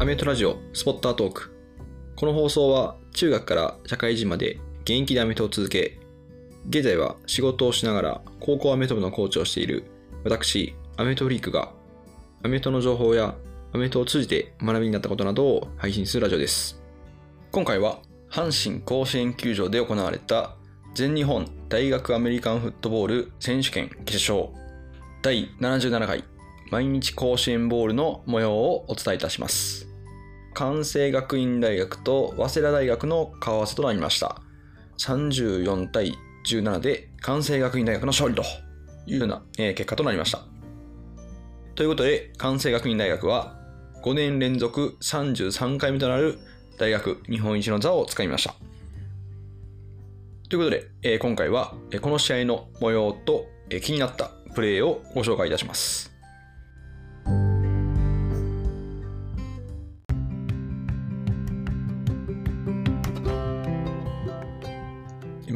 アメトラジオスポッタートーク。この放送は中学から社会人まで現役でアメトを続け、現在は仕事をしながら高校アメト部のコーチをしている私、アメトフリークがアメトの情報やアメトを通じて学びになったことなどを配信するラジオです。今回は阪神甲子園球場で行われた全日本大学アメリカンフットボール選手権決勝第77回毎日甲子園ボールの模様をお伝えいたします。関西学院大学と早稲田大学の顔合わせとなりました。34対17で関西学院大学の勝利というような、え結果となりました。ということで、関西学院大学は5年連続33回目となる大学日本一の座をつかみました。ということで、え今回はこの試合の模様とえ気になったプレーをご紹介いたします。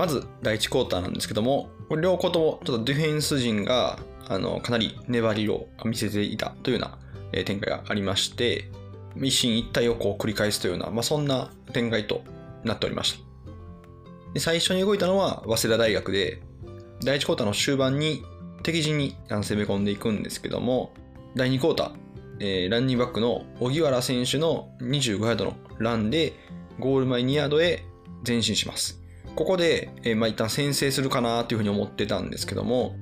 まず第1クォーターなんですけども、両校ともちょっとディフェンス陣があのかなり粘りを見せていたというような展開がありまして、一進一退をこう繰り返すというような、まあ、そんな展開となっておりました。で最初に動いたのは早稲田大学で、第1クォーターの終盤に敵陣に攻め込んでいくんですけども、第2クォーター、えーランニングバックの荻原選手の25ヤードのランで、ゴール前2ヤードへ前進します。ここで、えーまあ、一旦先制するかなというふうに思ってたんですけども、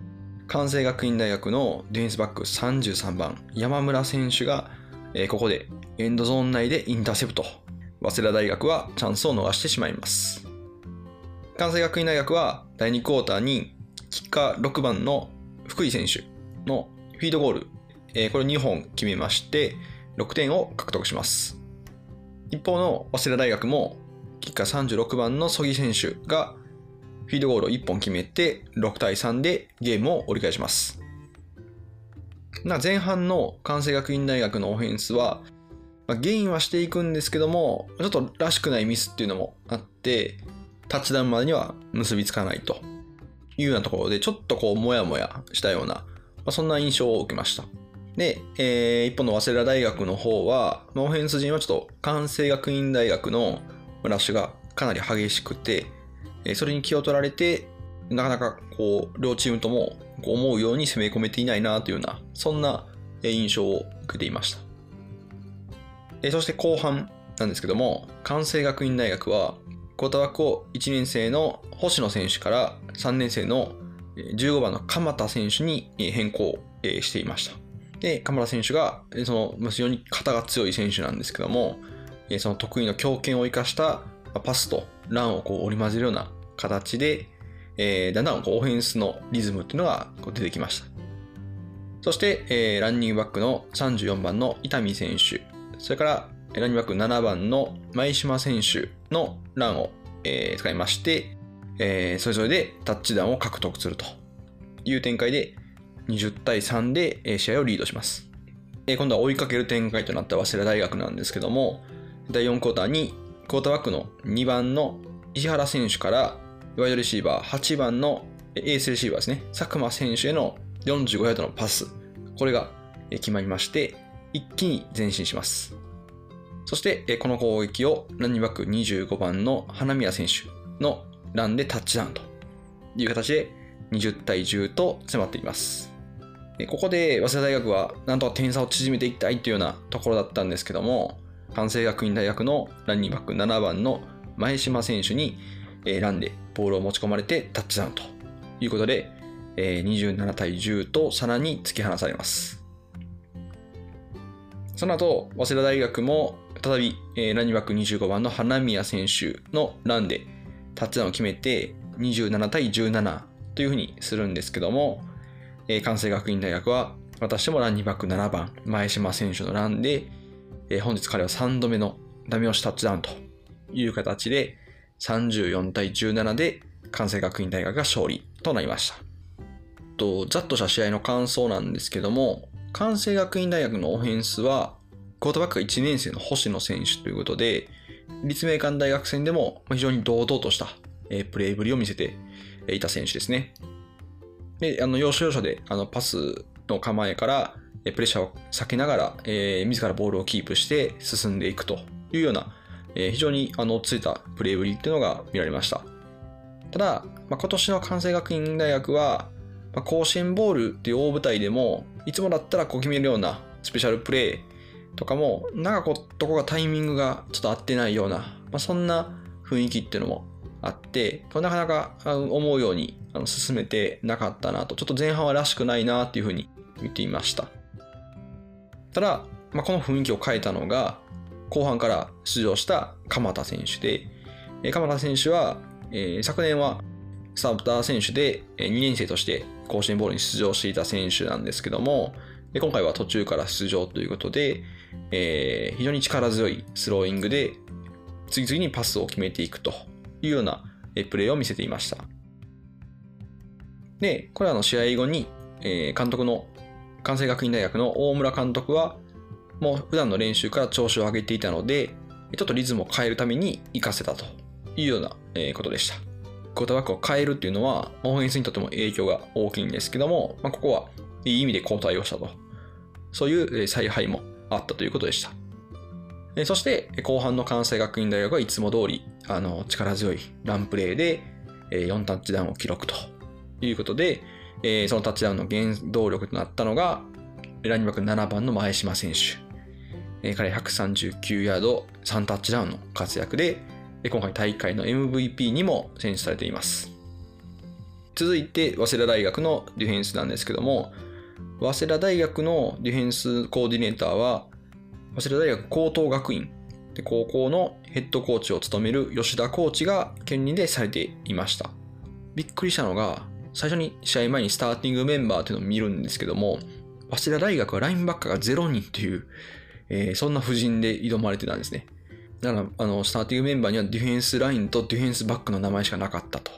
関西学院大学のディフェンスバック33番、山村選手が、えーここでエンドゾーン内でインターセプト。早稲田大学はチャンスを逃してしまいます。関西学院大学は第2クォーターにキッカー6番の福井選手のフィードゴール、えーこれ2本決めまして6点を獲得します。一方の早稲田大学もキッカー36番の曽木選手がフィードゴールを1本決めて6対3でゲームを折り返します。な前半の関西学院大学のオフェンスは、まあ、ゲインはしていくんですけども、ちょっとらしくないミスっていうのもあって、タッチダウンまでには結びつかないというようなところで、ちょっとこう、もやもやしたような、まあ、そんな印象を受けました。で、えー一方の早稲田大学の方は、まあオフェンス陣はちょっと関西学院大学のラッシュがかなり激しくて、それに気を取られて、なかなかこう、両チームとも思うように攻め込めていないなというような、そんな印象を受けていました。そして後半なんですけども、関西学院大学は、クォーターバックを1年生の星野選手から3年生の15番の鎌田選手に変更していました。で、鎌田選手が、その、非常に肩が強い選手なんですけども、その得意の強肩を生かしたパスとランをこう織り交ぜるような形で、えーだんだんこうオフェンスのリズムっていうのがこう出てきました。そして、えーランニングバックの34番の伊丹選手、それからランニングバック7番の前島選手のランを、えー使いまして、えーそれぞれでタッチダウンを獲得するという展開で20対3で試合をリードします。今度は追いかける展開となった早稲田大学なんですけども、第4クォーターにクォーターバックの2番の石原選手からワイドレシーバー8番のエースレシーバーですね、佐久間選手への45ヤードのパス、これが決まりまして、一気に前進します。そして、この攻撃をランニングバック25番の花宮選手のランでタッチダウンという形で20対10と迫っています。ここで早稲田大学はなんとか点差を縮めていきたいというようなところだったんですけども、関西学院大学のランニングバック7番の前島選手に、えーランでボールを持ち込まれてタッチダウンということで、えー27対10とさらに突き放されます。その後、早稲田大学も再び、えーランニングバック25番の花宮選手のランでタッチダウンを決めて27対17というふうにするんですけども、えー関西学院大学はまたしてもランニングバック7番前島選手のランで、え本日彼は3度目のダメ押しタッチダウンという形で34対17で関西学院大学が勝利となりました。とざっとした試合の感想なんですけども関西学院大学のオフェンスはクォーターバックが1年生の星野選手ということで立命館大学戦でも非常に堂々としたプレーぶりを見せていた選手ですね。で、あの、要所要所で、あの、パスの構えから、プレッシャーを避けながら、えー、自らボールをキープして進んでいくというような、えー、非常にあの落ち着いたプレーぶりっていうのが見られました。ただ、まあ、今年の関西学院大学は、まあ、甲子園ボールっていう大舞台でも、いつもだったらこう決めるようなスペシャルプレーとかも、なんかこう、どこがタイミングがちょっと合ってないような、まあ、そんな雰囲気っていうのもあって、なかなか思うように進めてなかったなと、ちょっと前半はらしくないなっていうふうに見ていました。ただ、まあ、この雰囲気を変えたのが、後半から出場した鎌田選手で、鎌田選手は、えー、昨年はスターター選手でえ2年生として甲子園ボールに出場していた選手なんですけども、今回は途中から出場ということで、えー、非常に力強いスローイングで次々にパスを決めていくというようなプレーを見せていました。で、これはの試合後に、えー、監督の関西学院大学の大村監督は、もう普段の練習から調子を上げていたので、ちょっとリズムを変えるために活かせたというようなことでした。クォーターバックを変えるっていうのは、オフェンスにとっても影響が大きいんですけども、まあ、ここはいい意味で交代をしたと。そういう采配もあったということでした。そして、後半の関西学院大学はいつも通り、あの、力強いランプレーで、4タッチダウンを記録ということで、そのタッチダウンの原動力となったのが、ランニングバック7番の前島選手。彼139ヤード3タッチダウンの活躍で、今回大会の MVP にも選出されています。続いて、早稲田大学のディフェンスなんですけども、早稲田大学のディフェンスコーディネーターは、早稲田大学高等学院で高校のヘッドコーチを務める吉田コーチが兼任でされていました。びっくりしたのが、最初に試合前にスターティングメンバーというのを見るんですけども、早稲田大学はラインバッカーが0人という、えー、そんな布陣で挑まれてたんですね。だから、あの、スターティングメンバーにはディフェンスラインとディフェンスバックの名前しかなかったと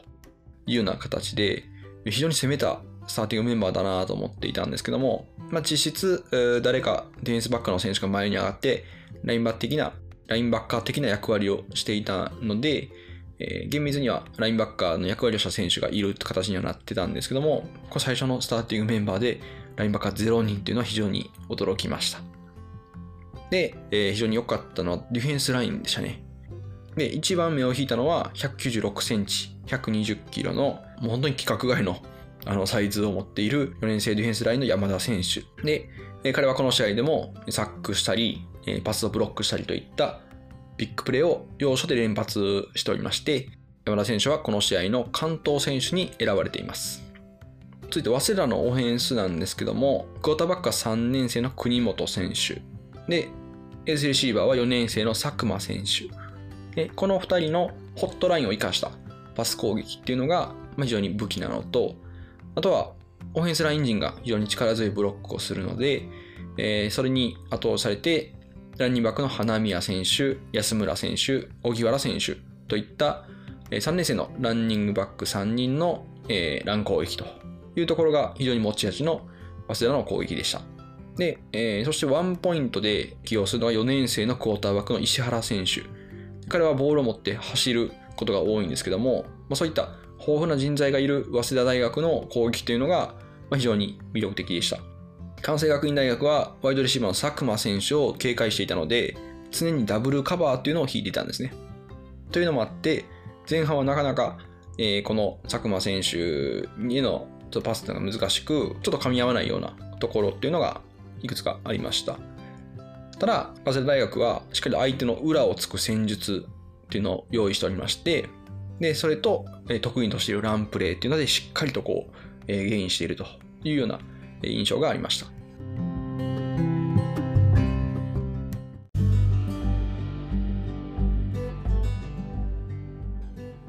いうような形で、非常に攻めたスターティングメンバーだなと思っていたんですけども、まあ、実質、誰かディフェンスバックの選手が前に上がって、ラインバック的な、ラインバッカー的な役割をしていたので、えー、厳密にはラインバッカーの役割をした選手がいるって形にはなってたんですけども、こ最初のスターティングメンバーでラインバッカー0人っていうのは非常に驚きました。で、えー、非常に良かったのはディフェンスラインでしたね。で、一番目を引いたのは196センチ、120キロの、もう本当に規格外のあのサイズを持っている4年生ディフェンスラインの山田選手。で、彼はこの試合でもサックしたり、パスをブロックしたりといったビッグプレーを要所で連発しておりまして、山田選手はこの試合の関東選手に選ばれています。続いて、早稲田のオフェンスなんですけども、クォーターバックは3年生の国本選手。で、エースレシーバーは4年生の佐久間選手。でこの2人のホットラインを生かしたパス攻撃っていうのが非常に武器なのと、あとはオフェンスライン陣が非常に力強いブロックをするので、えー、それに後押されて、ランニングバックの花宮選手、安村選手、荻原選手といった3年生のランニングバック3人の、えー、ラン攻撃というところが非常に持ち味の早稲田の攻撃でした。で、えー、そしてワンポイントで起用するのは4年生のクォーターバックの石原選手。彼はボールを持って走ることが多いんですけども、まあ、そういった豊富な人材がいる早稲田大学の攻撃というのが非常に魅力的でした。関西学院大学はワイドレシーバーの佐久間選手を警戒していたので、常にダブルカバーっていうのを引いていたんですね。というのもあって、前半はなかなか、えー、この佐久間選手へのパスっていうのが難しく、ちょっと噛み合わないようなところっていうのがいくつかありました。ただ、早稲田大学はしっかり相手の裏をつく戦術っていうのを用意しておりまして、で、それと、え得意としているランプレーっていうのでしっかりとこう、えゲインしているというような印象がありました。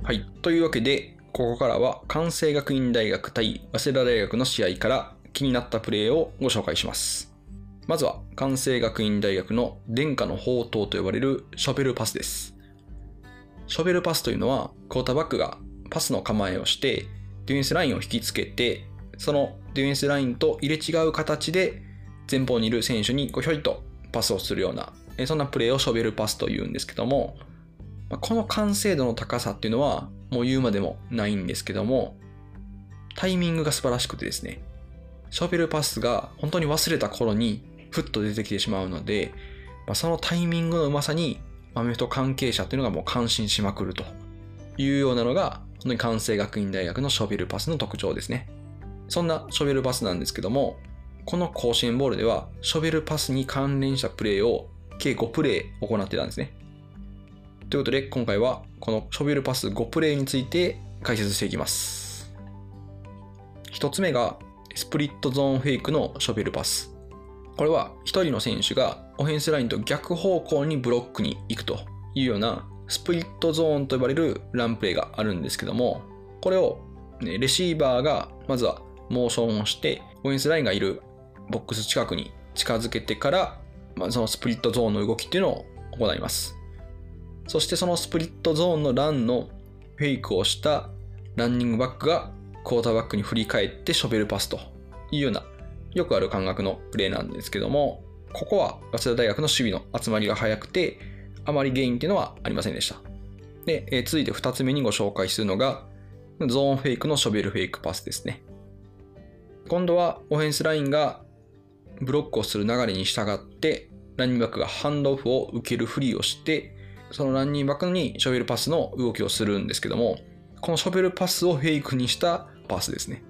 はい。というわけで、ここからは関西学院大学対早稲田大学の試合から気になったプレーをご紹介します。まずは、関西学院大学の殿下の宝刀と呼ばれるショベルパスです。ショベルパスというのは、クォーターバックがパスの構えをして、ディフェンスラインを引きつけて、そのディフェンスラインと入れ違う形で、前方にいる選手にひょいとパスをするような、そんなプレーをショベルパスというんですけども、この完成度の高さっていうのは、もう言うまでもないんですけども、タイミングが素晴らしくてですね、ショベルパスが本当に忘れた頃にふっと出てきてしまうので、そのタイミングのうまさにアメフト関係者っていうのがもう感心しまくるというようなのが、本当に関西学院大学のショベルパスの特徴ですね。そんなショベルパスなんですけども、この甲子園ボールでは、ショベルパスに関連したプレーを計5プレー行ってたんですね。ということで、今回はこのショベルパス5プレーについて解説していきます。1つ目が、スプリットゾーンフェイクのショベルパス。これは1人の選手がオフェンスラインと逆方向にブロックに行くというようなスプリットゾーンと呼ばれるランプレーがあるんですけども、これを、ね、レシーバーがまずはモーションをして、オフェンスラインがいるボックス近くに近づけてから、まあ、そのスプリットゾーンの動きっていうのを行います。そしてそのスプリットゾーンのランのフェイクをしたランニングバックがクォーターバックに振り返ってショベルパスというようなよくある感覚のプレーなんですけども、ここは早稲田大学の守備の集まりが早くて、あまり原因っていうのはありませんでした。で、え続いて2つ目にご紹介するのが、ゾーンフェイクのショベルフェイクパスですね。今度はオフェンスラインがブロックをする流れに従って、ランニングバックがハンドオフを受けるふりをして、そのランニングバックにショベルパスの動きをするんですけども、このショベルパスをフェイクにしたパスですね。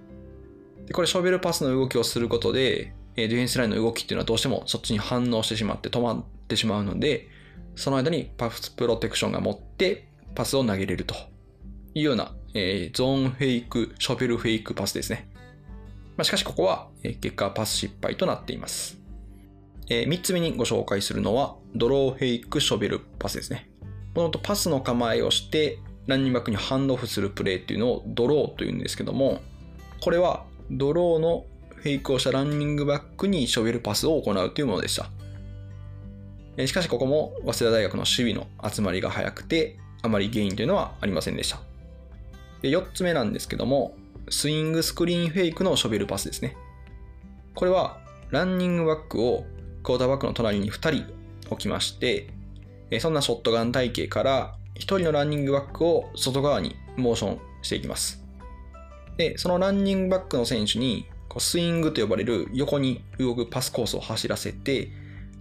でこれショベルパスの動きをすることで、ディフェンスラインの動きっていうのはどうしてもそっちに反応してしまって止まってしまうので、その間にパスプロテクションが持ってパスを投げれるというような、えー、ゾーンフェイク、ショベルフェイクパスですね。まあ、しかしここは、結果パス失敗となっています。えー、3つ目にご紹介するのはドローフェイクショベルパスですね。もともとパスの構えをしてランニングバックにハンドオフするプレーっていうのをドローというんですけども、これはドローのフェイクをしたランニングバックにショベルパスを行うというものでした。しかしここも早稲田大学の守備の集まりが早くて、あまり原因というのはありませんでした。で4つ目なんですけども、スイングスクリーンフェイクのショベルパスですね。これはランニングバックをクォーターバックの隣に2人置きまして、そんなショットガン体系から1人のランニングバックを外側にモーションしていきます。で、そのランニングバックの選手にスイングと呼ばれる横に動くパスコースを走らせて、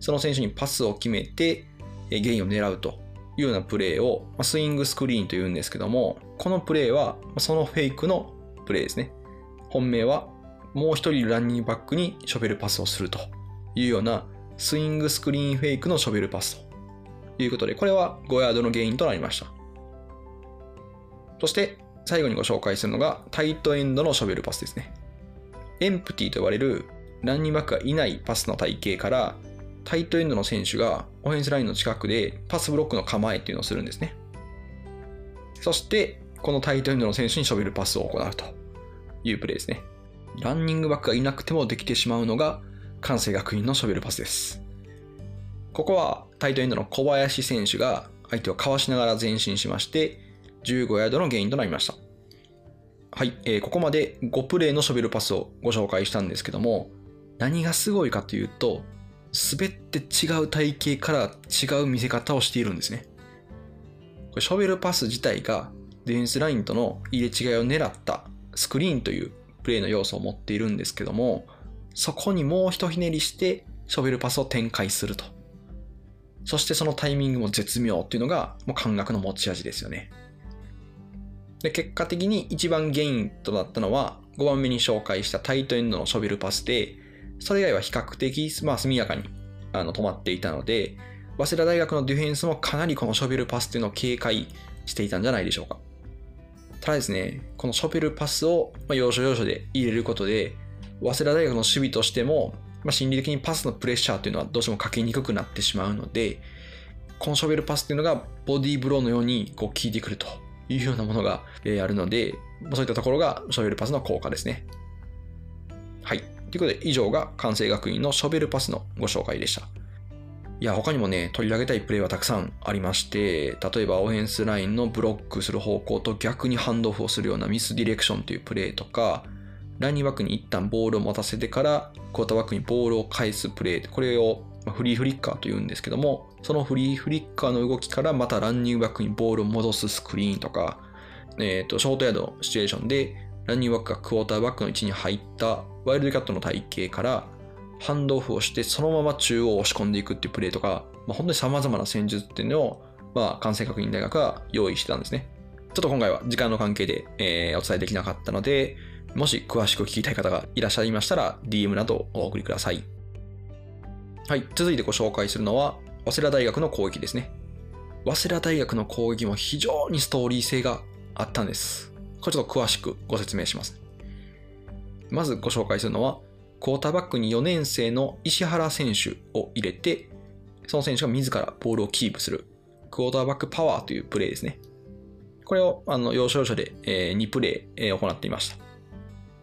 その選手にパスを決めて、ゲインを狙うというようなプレーをスイングスクリーンというんですけども、このプレーはそのフェイクのプレーですね。本命はもう一人ランニングバックにショベルパスをするというようなスイングスクリーンフェイクのショベルパスということで、これは5ヤードの原因となりました。そして最後にご紹介するのがタイトエンドのショベルパスですね。エンプティと呼ばれるランニングバックがいないパスの体系からタイトエンドの選手がオフェンスラインの近くでパスブロックの構えっていうのをするんですね。そして、このタイトエンドの選手にショベルパスを行うというプレーですね。ランニングバックがいなくてもできてしまうのが関西学院のショベルパスです。ここはタイトエンドの小林選手が相手をかわしながら前進しまして、15ヤードのゲインとなりました。はい、えー、ここまで5プレーのショベルパスをご紹介したんですけども、何がすごいかというと、滑って違う体型から違う見せ方をしているんですね。これショベルパス自体がディフェンスラインとの入れ違いを狙ったスクリーンというプレーの要素を持っているんですけども、そこにもう一ひねりしてショベルパスを展開すると。そしてそのタイミングも絶妙っていうのがもう感覚の持ち味ですよね。で、結果的に一番ゲインとなったのは5番目に紹介したタイトエンドのショベルパスで、それ以外は比較的、まあ、速やかにあの止まっていたので、早稲田大学のディフェンスもかなりこのショベルパスっていうのを警戒していたんじゃないでしょうか。ただですね、このショベルパスを要所要所で入れることで、早稲田大学の守備としても、まあ、心理的にパスのプレッシャーというのはどうしてもかけにくくなってしまうので、このショベルパスっていうのがボディーブローのようにこう効いてくるというようなものがあるので、そういったところがショベルパスの効果ですね。はい。ということで、以上が関西学院のショベルパスのご紹介でした。いや、他にもね、取り上げたいプレーはたくさんありまして、例えばオフェンスラインのブロックする方向と逆にハンドオフをするようなミスディレクションというプレーとか、ランニングバックに一旦ボールを持たせてから、クォーターバックにボールを返すプレー、これをフリーフリッカーというんですけども、そのフリーフリッカーの動きからまたランニングバックにボールを戻すスクリーンとか、えっ、ー、と、ショートヤードのシチュエーションで、ランニンランニングバックがクォーターバックの位置に入ったワイルドキャットの体型からハンドオフをしてそのまま中央を押し込んでいくっていうプレーとか、まあ、本当に様々な戦術っていうのを、まあ、関西学院大学が用意してたんですね。ちょっと今回は時間の関係で、えー、お伝えできなかったので、もし詳しく聞きたい方がいらっしゃいましたら DM などお送りください。はい、続いてご紹介するのは、早稲田大学の攻撃ですね。早稲田大学の攻撃も非常にストーリー性があったんです。これちょっと詳しくご説明します。まずご紹介するのは、クォーターバックに4年生の石原選手を入れて、その選手が自らボールをキープする、クォーターバックパワーというプレーですね。これをあの要所要所で、え2プレー、え行っていました。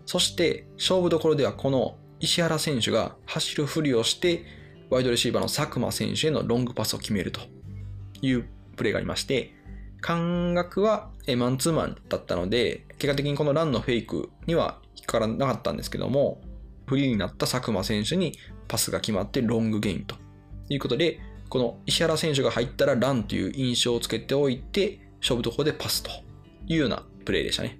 そして、勝負どころではこの石原選手が走るふりをして、ワイドレシーバーの佐久間選手へのロングパスを決めるというプレーがありまして、感覚はマンツーマンだったので、結果的にこのランのフェイクには引っかからなかったんですけども、フリーになった佐久間選手にパスが決まってロングゲインということで、この石原選手が入ったらランという印象をつけておいて、勝負どころでパスというようなプレーでしたね。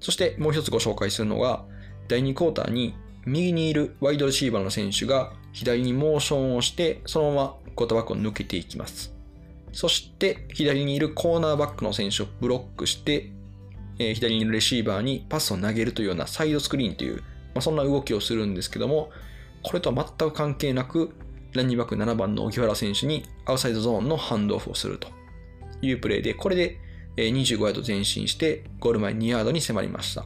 そしてもう一つご紹介するのが、第2クォーターに右にいるワイドレシーバーの選手が左にモーションをして、そのままクォーターバックを抜けていきます。そして左にいるコーナーバックの選手をブロックして、え、左にいるレシーバーにパスを投げるというようなサイドスクリーンという、まあ、そんな動きをするんですけども、これとは全く関係なく、ランニングバック7番の荻原選手にアウサイドゾーンのハンドオフをするというプレーで、これで25ヤード前進してゴール前2ヤードに迫りました。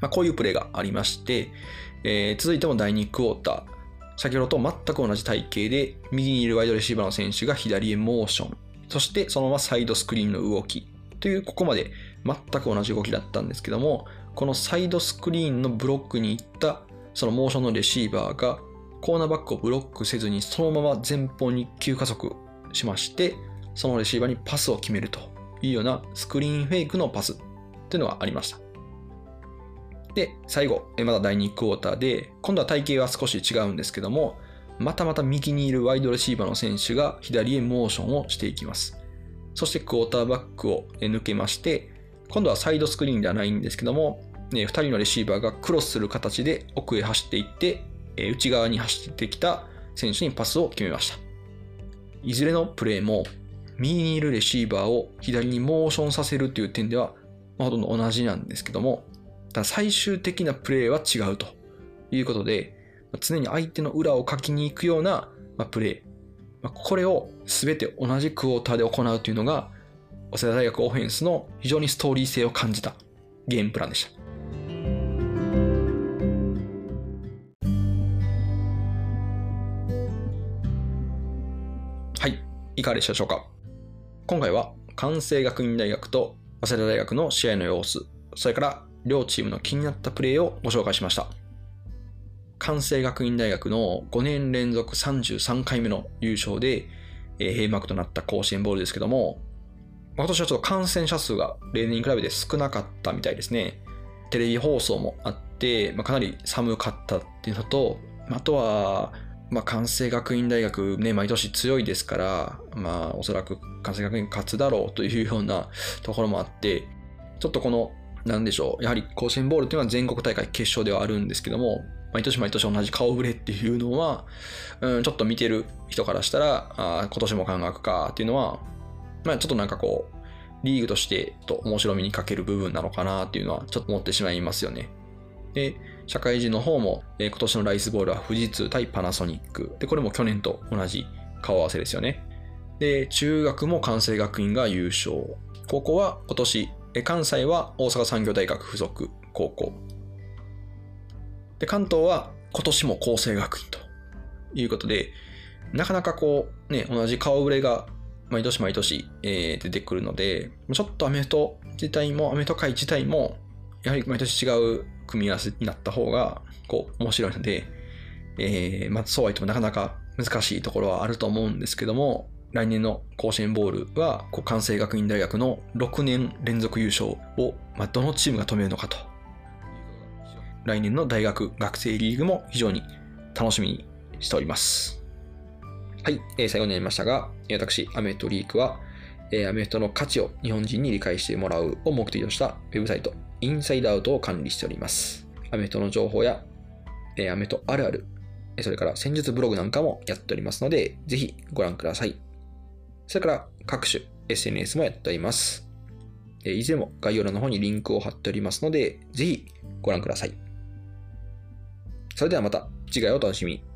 まあ、こういうプレーがありまして、えー、続いても第2クォーター。先ほどと全く同じ体型で、右にいるワイドレシーバーの選手が左へモーション。そしてそのままサイドスクリーンの動き。という、ここまで全く同じ動きだったんですけども、このサイドスクリーンのブロックに行ったそのモーションのレシーバーがコーナーバックをブロックせずにそのまま前方に急加速しまして、そのレシーバーにパスを決めるというようなスクリーンフェイクのパスというのがありました。で、最後、まだ第2クォーターで、今度は体型は少し違うんですけども、またまた右にいるワイドレシーバーの選手が左へモーションをしていきます。そしてクォーターバックを抜けまして、今度はサイドスクリーンではないんですけども、2人のレシーバーがクロスする形で奥へ走っていって、え内側に走ってきた選手にパスを決めました。いずれのプレーも、右にいるレシーバーを左にモーションさせるという点ではま、ほとんど同じなんですけども、ただ最終的なプレーは違うということで、常に相手の裏をかきに行くようなプレー。これを全て同じクォーターで行うというのが、早稲田大学オフェンスの非常にストーリー性を感じたゲームプランでした。はい、いかがでしたでしょうか？今回は関西学院大学と早稲田大学の試合の様子、それから両チームの気になったプレーをご紹介しました。関西学院大学の5年連続33回目の優勝で、えー、閉幕となった甲子園ボールですけども、今年はちょっと感染者数が例年に比べて少なかったみたいですね。テレビ放送もあって、まあ、かなり寒かったっていうのと、あとは、まあ、関西学院大学ね、毎年強いですから、まあ、おそらく関西学院勝つだろうというようなところもあって、ちょっとこのなんでしょう。やはり甲子園ボールっていうのは全国大会決勝ではあるんですけども、毎年毎年同じ顔ぶれっていうのは、うん、ちょっと見てる人からしたら、あ今年も感覚かっていうのは、まあちょっとなんかこう、リーグとしてと面白みに欠ける部分なのかなっていうのはちょっと思ってしまいますよね。で、社会人の方も、えー、今年のライスボールは富士通対パナソニック。で、これも去年と同じ顔合わせですよね。で、中学も関西学院が優勝。高校は今年関西は大阪産業大学附属高校。で、関東は今年も厚生学院ということで、なかなかこう、ね、同じ顔ぶれが毎年毎年、えー、出てくるので、ちょっとアメフト自体も、アメフト界自体も、やはり毎年違う組み合わせになった方が、こう、面白いので、えー、まあ、そうは言ってもなかなか難しいところはあると思うんですけども、来年の甲子園ボールは、こう関西学院大学の6年連続優勝を、まあ、どのチームが止めるのかと。来年の大学学生リーグも非常に楽しみにしております。はい、えー、最後になりましたが、私、アメフトリークは、えー、アメフトの価値を日本人に理解してもらうを目的としたウェブサイト、インサイドアウトを管理しております。アメフトの情報や、えーアメフトあるある、それから戦術ブログなんかもやっておりますので、ぜひご覧ください。それから各種 SNS もやっております。えーいずれも概要欄の方にリンクを貼っておりますので、ぜひご覧ください。それではまた次回お楽しみに。